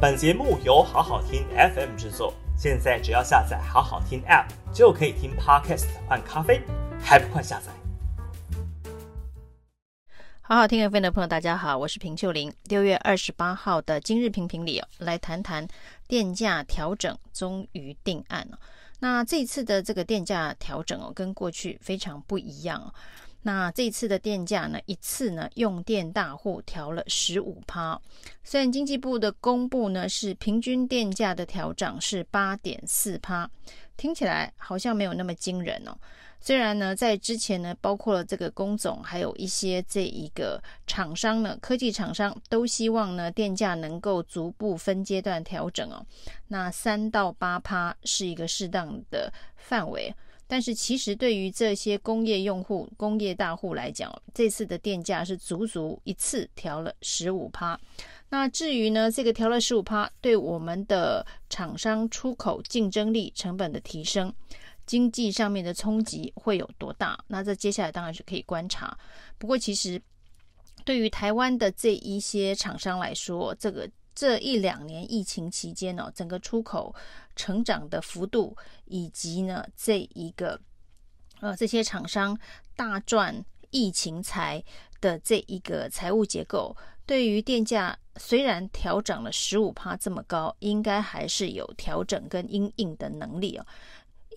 本节目由好好听 FM 制作，现在只要下载好好听 App 就可以听 Podcast 换咖啡，还不快下载？好好听 FM 的朋友，大家好，我是平秀玲。六月二十八号的今日评评里来谈谈电价调整终于定案了。那这次的这个电价调整哦，跟过去非常不一样哦。那这次的电价呢，一次呢用电大户调了十五趴。虽然经济部的公布呢是平均电价的调涨是八点四趴，听起来好像没有那么惊人哦。虽然呢，在之前呢，包括了这个工总，还有一些这一个厂商呢，科技厂商都希望呢，电价能够逐步分阶段调整哦。那三到八趴是一个适当的范围，但是其实对于这些工业用户、工业大户来讲，这次的电价是足足一次调了十五趴。那至于呢，这个调了十五趴，对我们的厂商出口竞争力、成本的提升。经济上面的冲击会有多大？那这接下来当然是可以观察。不过，其实对于台湾的这一些厂商来说，这个这一两年疫情期间呢，整个出口成长的幅度，以及呢这一个呃这些厂商大赚疫情财的这一个财务结构，对于电价虽然调涨了十五趴这么高，应该还是有调整跟应应的能力哦。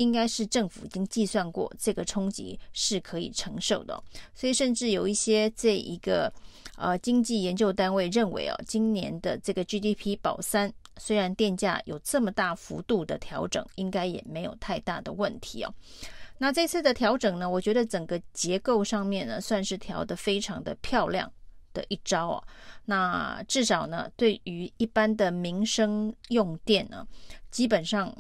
应该是政府已经计算过这个冲击是可以承受的，所以甚至有一些这一个呃经济研究单位认为哦，今年的这个 GDP 保三，虽然电价有这么大幅度的调整，应该也没有太大的问题哦。那这次的调整呢，我觉得整个结构上面呢，算是调得非常的漂亮的一招哦。那至少呢，对于一般的民生用电呢，基本上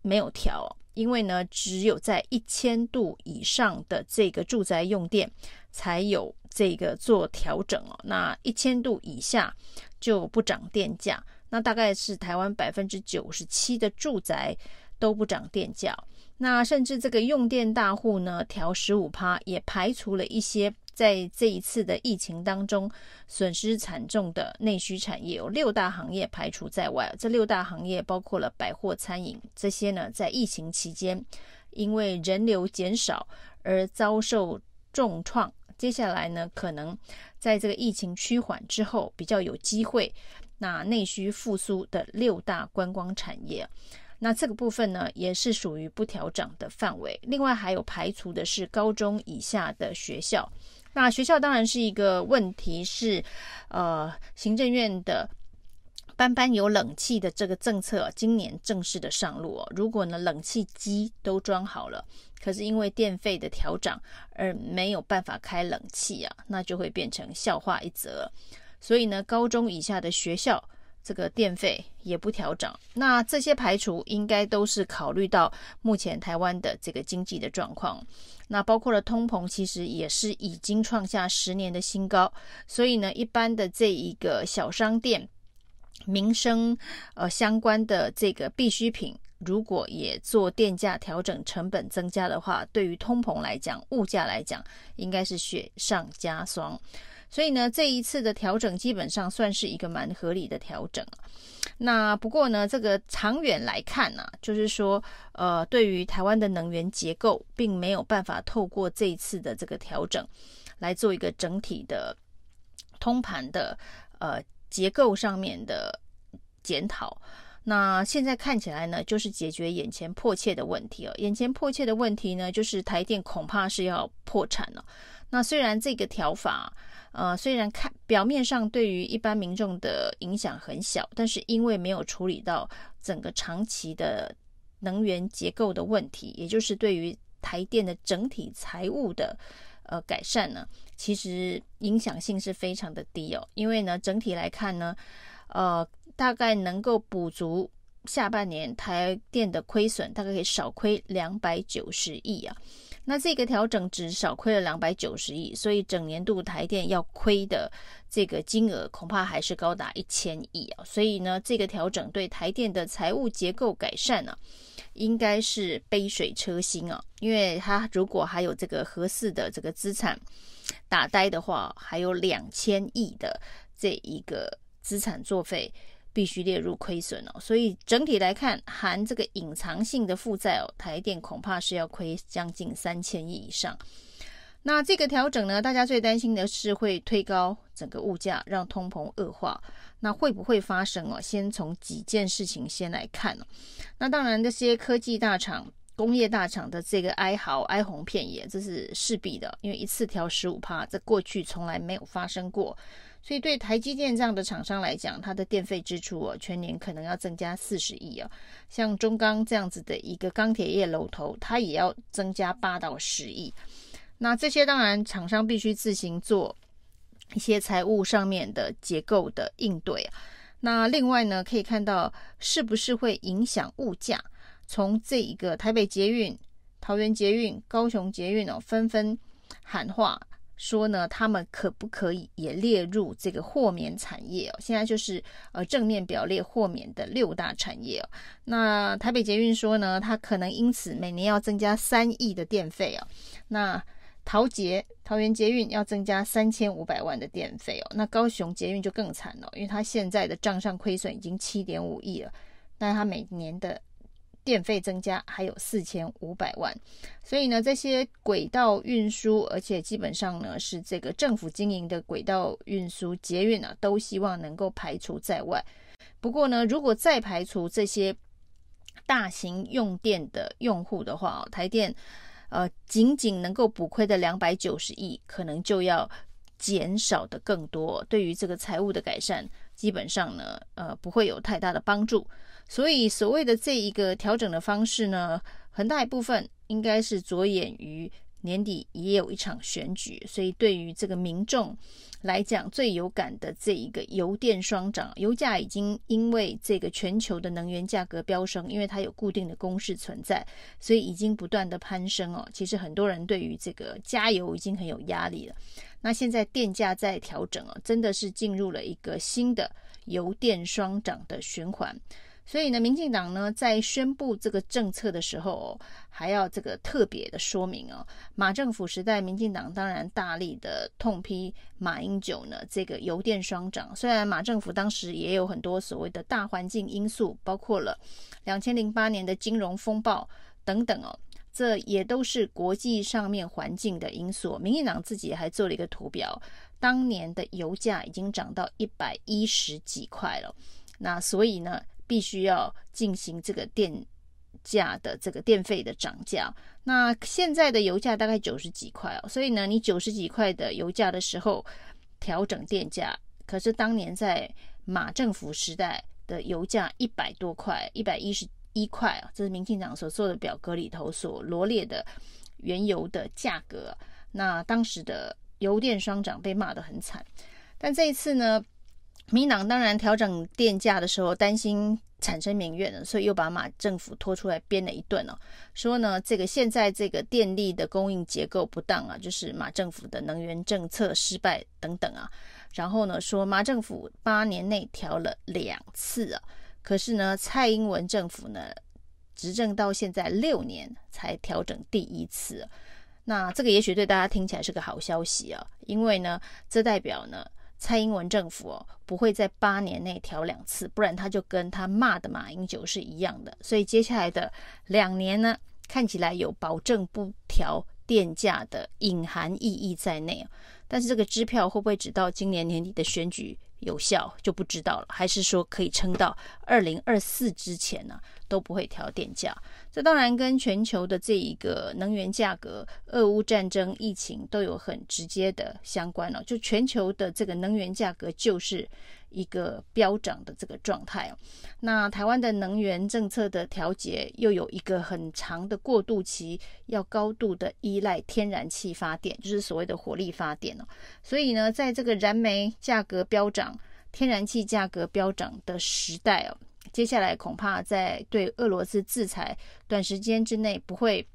没有调。因为呢，只有在一千度以上的这个住宅用电才有这个做调整哦。那一千度以下就不涨电价。那大概是台湾百分之九十七的住宅都不涨电价。那甚至这个用电大户呢，调十五趴，也排除了一些。在这一次的疫情当中，损失惨重的内需产业有六大行业排除在外。这六大行业包括了百货、餐饮这些呢，在疫情期间因为人流减少而遭受重创。接下来呢，可能在这个疫情趋缓之后，比较有机会那内需复苏的六大观光产业。那这个部分呢，也是属于不调涨的范围。另外还有排除的是高中以下的学校。那学校当然是一个问题，是，呃，行政院的班班有冷气的这个政策，今年正式的上路哦。如果呢，冷气机都装好了，可是因为电费的调涨而没有办法开冷气啊，那就会变成笑话一则。所以呢，高中以下的学校。这个电费也不调整，那这些排除应该都是考虑到目前台湾的这个经济的状况，那包括了通膨，其实也是已经创下十年的新高，所以呢，一般的这一个小商店、民生呃相关的这个必需品，如果也做电价调整、成本增加的话，对于通膨来讲、物价来讲，应该是雪上加霜。所以呢，这一次的调整基本上算是一个蛮合理的调整。那不过呢，这个长远来看呢、就是说，呃，对于台湾的能源结构，并没有办法透过这一次的这个调整来做一个整体的通盘的呃结构上面的检讨。那现在看起来呢，就是解决眼前迫切的问题哦。眼前迫切的问题呢，就是台电恐怕是要破产了。那虽然这个调法，呃，虽然看表面上对于一般民众的影响很小，但是因为没有处理到整个长期的能源结构的问题，也就是对于台电的整体财务的呃改善呢，其实影响性是非常的低哦。因为呢，整体来看呢，呃，大概能够补足下半年台电的亏损，大概可以少亏两百九十亿啊。那这个调整只少亏了两百九十亿，所以整年度台电要亏的这个金额恐怕还是高达一千亿啊。所以呢，这个调整对台电的财务结构改善呢、啊，应该是杯水车薪啊。因为它如果还有这个合适的这个资产打呆的话，还有两千亿的这一个资产作废，必须列入亏损哦。所以整体来看，含这个隐藏性的负债哦，台电恐怕是要亏将近三千亿以上。那这个调整呢，大家最担心的是会推高整个物价，让通膨恶化。那会不会发生哦？先从几件事情先来看哦。那当然，这些科技大厂、工业大厂的这个哀嚎、哀鸿遍野，这是势必的，因为一次调十五趴，这过去从来没有发生过。所以对台积电这样的厂商来讲，它的电费支出哦，全年可能要增加四十亿哦。像中钢这样子的一个钢铁业龙头，它也要增加八到十亿。那这些当然，厂商必须自行做一些财务上面的结构的应对。那另外呢，可以看到是不是会影响物价？从这一个台北捷运、桃园捷运、高雄捷运哦，纷纷喊话说呢，他们可不可以也列入这个豁免产业哦？现在就是呃正面表列豁免的六大产业哦。那台北捷运说呢，它可能因此每年要增加三亿的电费哦。那桃捷、桃园捷运要增加三千五百万的电费哦，那高雄捷运就更惨了，因为它现在的账上亏损已经七点五亿了，但它每年的电费增加还有四千五百万，所以呢，这些轨道运输，而且基本上呢是这个政府经营的轨道运输捷运啊，都希望能够排除在外。不过呢，如果再排除这些大型用电的用户的话，台电。呃，仅仅能够补亏的两百九十亿，可能就要减少的更多。对于这个财务的改善，基本上呢，呃，不会有太大的帮助。所以，所谓的这一个调整的方式呢，很大一部分应该是着眼于。年底也有一场选举，所以对于这个民众来讲，最有感的这一个油电双涨，油价已经因为这个全球的能源价格飙升，因为它有固定的公式存在，所以已经不断的攀升哦。其实很多人对于这个加油已经很有压力了。那现在电价在调整哦，真的是进入了一个新的油电双涨的循环。所以呢，民进党呢在宣布这个政策的时候，哦，还要这个特别的说明哦。马政府时代，民进党当然大力的痛批马英九呢这个油电双涨。虽然马政府当时也有很多所谓的大环境因素，包括了两千零八年的金融风暴等等哦，这也都是国际上面环境的因素。民进党自己还做了一个图表，当年的油价已经涨到一百一十几块了。那所以呢，必须要进行这个电价的这个电费的涨价。那现在的油价大概九十几块哦，所以呢，你九十几块的油价的时候调整电价，可是当年在马政府时代的油价一百多块，一百一十一块啊，这是民进党所做的表格里头所罗列的原油的价格。那当时的油电双涨被骂得很惨，但这一次呢？民党当然调整电价的时候，担心产生民怨了，所以又把马政府拖出来编了一顿哦，说呢，这个现在这个电力的供应结构不当啊，就是马政府的能源政策失败等等啊。然后呢，说马政府八年内调了两次啊，可是呢，蔡英文政府呢执政到现在六年才调整第一次。那这个也许对大家听起来是个好消息啊，因为呢，这代表呢。蔡英文政府哦，不会在八年内调两次，不然他就跟他骂的马英九是一样的。所以接下来的两年呢，看起来有保证不调电价的隐含意义在内。但是这个支票会不会直到今年年底的选举有效就不知道了，还是说可以撑到二零二四之前呢？都不会调电价，这当然跟全球的这一个能源价格、俄乌战争、疫情都有很直接的相关了。就全球的这个能源价格就是一个飙涨的这个状态哦。那台湾的能源政策的调节又有一个很长的过渡期，要高度的依赖天然气发电，就是所谓的火力发电哦。所以呢，在这个燃煤价格飙涨、天然气价格飙涨的时代哦。接下来恐怕在对俄罗斯制裁短时间之内不会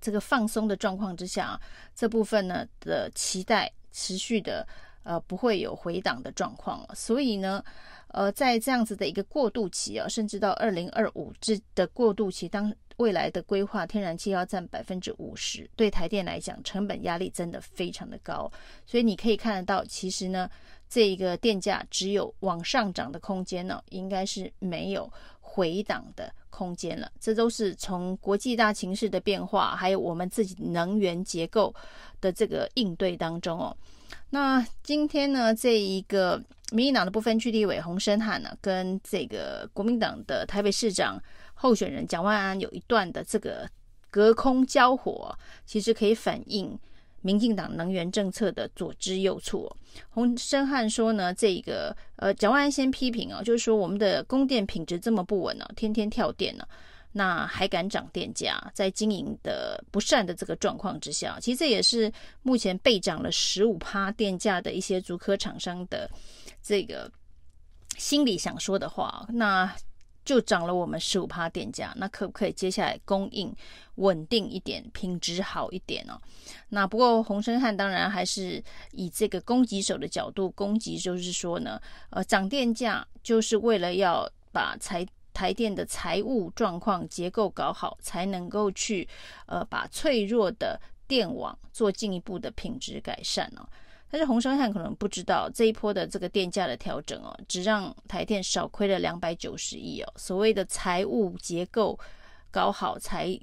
这个放松的状况之下，这部分呢的期待持续的呃不会有回档的状况，所以呢呃在这样子的一个过渡期啊，甚至到二零二五之的过渡期，当未来的规划天然气要占百分之五十，对台电来讲成本压力真的非常的高，所以你可以看得到，其实呢。这一个电价只有往上涨的空间呢，应该是没有回档的空间了。这都是从国际大情势的变化，还有我们自己能源结构的这个应对当中哦。那今天呢，这一个民进党的不分区立委洪申翰呢，跟这个国民党的台北市长候选人蒋万安有一段的这个隔空交火，其实可以反映。民进党能源政策的左支右絀，洪申汉说呢，这个呃，蒋万安先批评啊，就是说我们的供电品质这么不稳呢，天天跳电呢，那还敢涨电价，在经营的不善的这个状况之下，其实这也是目前被涨了十五趴电价的一些竹科厂商的这个心里想说的话，那。就涨了我们十五趴电价，那可不可以接下来供应稳定一点，品质好一点、哦？那不过洪申翰当然还是以这个攻击手的角度攻击，就是说呢，呃，涨电价就是为了要把财台电的财务状况结构搞好，才能够去呃把脆弱的电网做进一步的品质改善、哦。但是洪申翰可能不知道，这一波的这个电价的调整哦，只让台电少亏了两百九十亿哦。所谓的财务结构搞好，财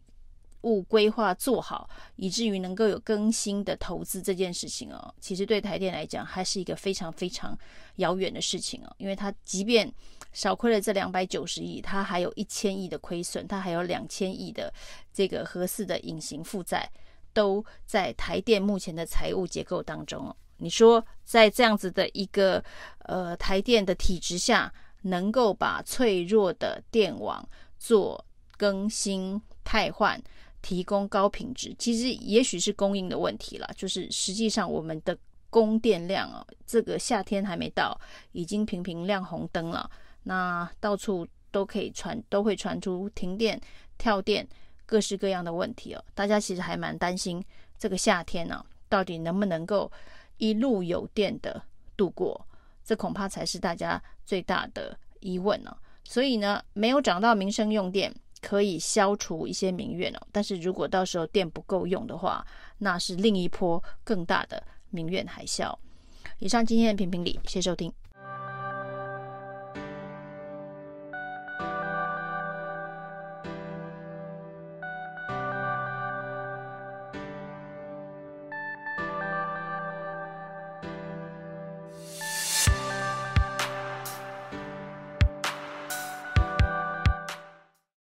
务规划做好，以至于能够有更新的投资这件事情哦，其实对台电来讲还是一个非常非常遥远的事情哦。因为它即便少亏了这两百九十亿，它还有一千亿的亏损，它还有两千亿的这个合适的隐形负债，都在台电目前的财务结构当中哦。你说，在这样子的一个呃台电的体制下，能够把脆弱的电网做更新、汰换，提供高品质，其实也许是供应的问题了。就是实际上我们的供电量哦，这个夏天还没到，已经频频亮红灯了。那到处都可以传，都会传出停电、跳电，各式各样的问题哦。大家其实还蛮担心这个夏天呢，到底能不能够。一路有电的度过，这恐怕才是大家最大的疑问呢、所以呢，没有涨到民生用电，可以消除一些民怨哦。但是如果到时候电不够用的话，那是另一波更大的民怨海啸。以上今天的评评理，谢谢收听。